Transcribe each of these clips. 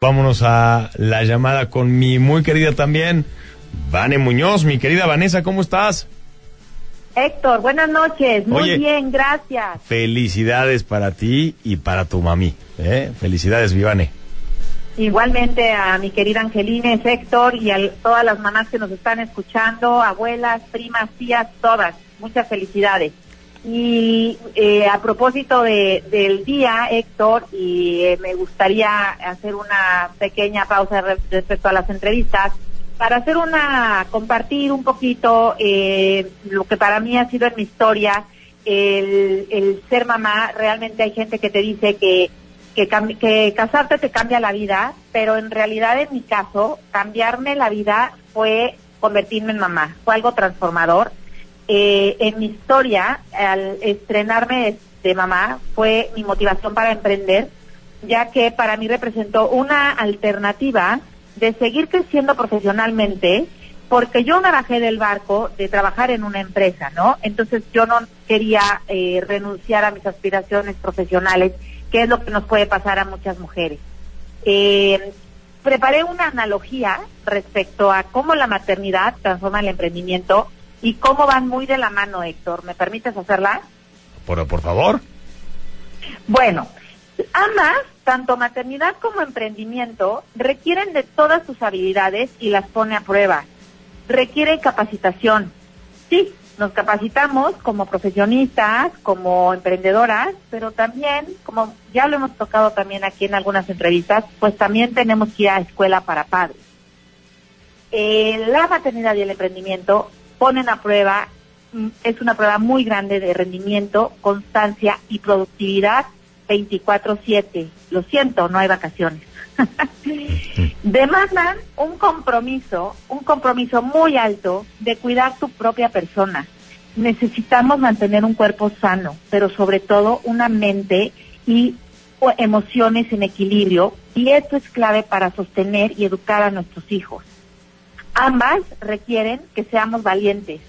Vámonos a la llamada con mi muy querida también, Vane Muñoz. Mi querida Vanessa, ¿cómo estás? Héctor, buenas noches. Muy bien, gracias. Felicidades para ti y para tu mami. ¿eh? Felicidades, Vivane. Igualmente a mi querida Angelines, Héctor y a todas las mamás que nos están escuchando, abuelas, primas, tías, todas. Muchas felicidades. Y eh, a propósito de, del día, Héctor, y eh, me gustaría hacer una pequeña pausa respecto a las entrevistas para hacer una, compartir un poquito eh, lo que para mí ha sido en mi historia el, el ser mamá. Realmente hay gente que te dice que, que, que casarte te cambia la vida, pero en realidad en mi caso, cambiarme la vida fue convertirme en mamá. Fue algo transformador eh, en mi historia, al estrenarme de mamá, fue mi motivación para emprender, ya que para mí representó una alternativa de seguir creciendo profesionalmente, porque yo me bajé del barco de trabajar en una empresa, ¿no? Entonces yo no quería eh, renunciar a mis aspiraciones profesionales, que es lo que nos puede pasar a muchas mujeres. Eh, preparé una analogía respecto a cómo la maternidad transforma el emprendimiento y cómo van muy de la mano, Héctor. ¿Me permites hacerla? Por, por favor. Bueno, ambas, tanto maternidad como emprendimiento, requieren de todas sus habilidades y las pone a prueba. Requiere capacitación. Sí, nos capacitamos como profesionistas, como emprendedoras, pero también, como ya lo hemos tocado también aquí en algunas entrevistas, pues también tenemos que ir a escuela para padres. Eh, la maternidad y el emprendimiento ponen a prueba, mm, es una prueba muy grande de rendimiento, constancia y productividad 24/7. Lo siento, no hay vacaciones. Demandan un compromiso, un compromiso muy alto de cuidar tu propia persona. Necesitamos mantener un cuerpo sano, pero sobre todo una mente y emociones en equilibrio y esto es clave para sostener y educar a nuestros hijos. Ambas requieren que seamos valientes.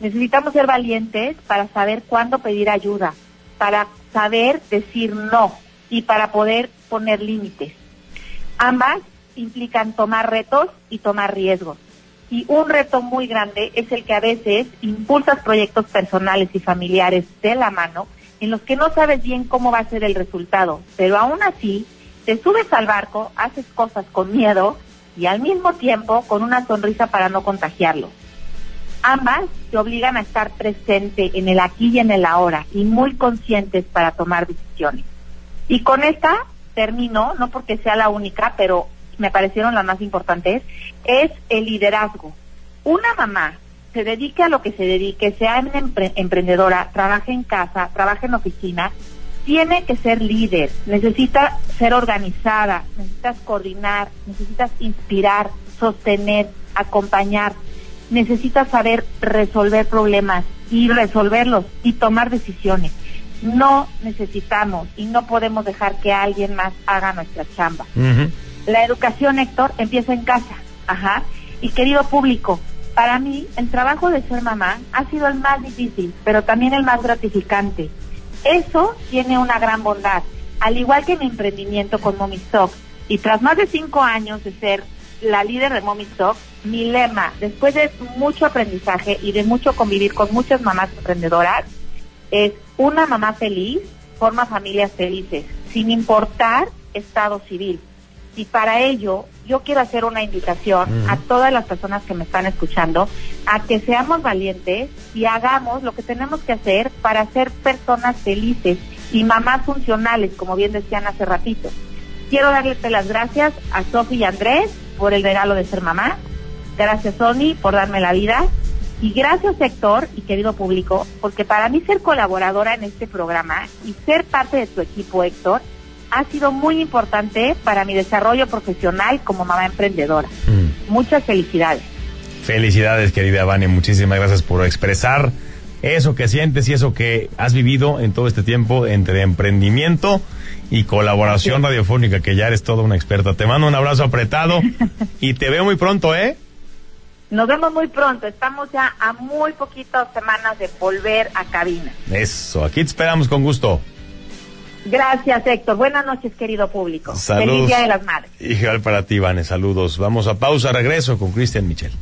Necesitamos ser valientes para saber cuándo pedir ayuda, para saber decir no y para poder poner límites. Ambas implican tomar retos y tomar riesgos. Y un reto muy grande es el que a veces impulsas proyectos personales y familiares de la mano en los que no sabes bien cómo va a ser el resultado, pero aún así te subes al barco, haces cosas con miedo y al mismo tiempo con una sonrisa para no contagiarlo. Ambas te obligan a estar presente en el aquí y en el ahora y muy conscientes para tomar decisiones. Y con esta termino, no porque sea la única, pero me parecieron las más importantes, es el liderazgo. Una mamá se dedique a lo que se dedique, sea emprendedora, trabaje en casa, trabaje en oficina, tiene que ser líder, necesita ser organizada, necesitas coordinar, necesitas inspirar, sostener, acompañar, necesitas saber resolver problemas y resolverlos y tomar decisiones. No necesitamos y no podemos dejar que alguien más haga nuestra chamba. La educación, Héctor, empieza en casa. Ajá. Y querido público, para mí el trabajo de ser mamá ha sido el más difícil, pero también el más gratificante eso tiene una gran bondad. Al igual que mi emprendimiento con Mommy Stock, y tras más de cinco años de ser la líder de Mommy Stock, mi lema, después de mucho aprendizaje y de mucho convivir con muchas mamás emprendedoras, es una mamá feliz forma familias felices, sin importar estado civil. Y para ello, yo quiero hacer una invitación a todas las personas que me están escuchando a que seamos valientes y hagamos lo que tenemos que hacer para ser personas felices y mamás funcionales, como bien decían hace ratito. Quiero darles las gracias a Sofi y Andrés por el regalo de ser mamá. Gracias, Sony, por darme la vida. Y gracias, Héctor y querido público, porque para mí ser colaboradora en este programa y ser parte de tu equipo, Héctor, ha sido muy importante para mi desarrollo profesional como mamá emprendedora. Mm. Muchas felicidades. Felicidades, querida Vania. Muchísimas gracias por expresar eso que sientes y eso que has vivido en todo este tiempo entre emprendimiento y colaboración radiofónica, que ya eres toda una experta. Te mando un abrazo apretado y te veo muy pronto, ¿eh? Nos vemos muy pronto. Estamos ya a muy poquitas semanas de volver a cabina. Eso, aquí te esperamos con gusto. Gracias, Héctor. Buenas noches, querido público. Saludos. Feliz Día de las Madres. Igual para ti, Vane. Saludos. Vamos a pausa. Regreso con Cristian Michel.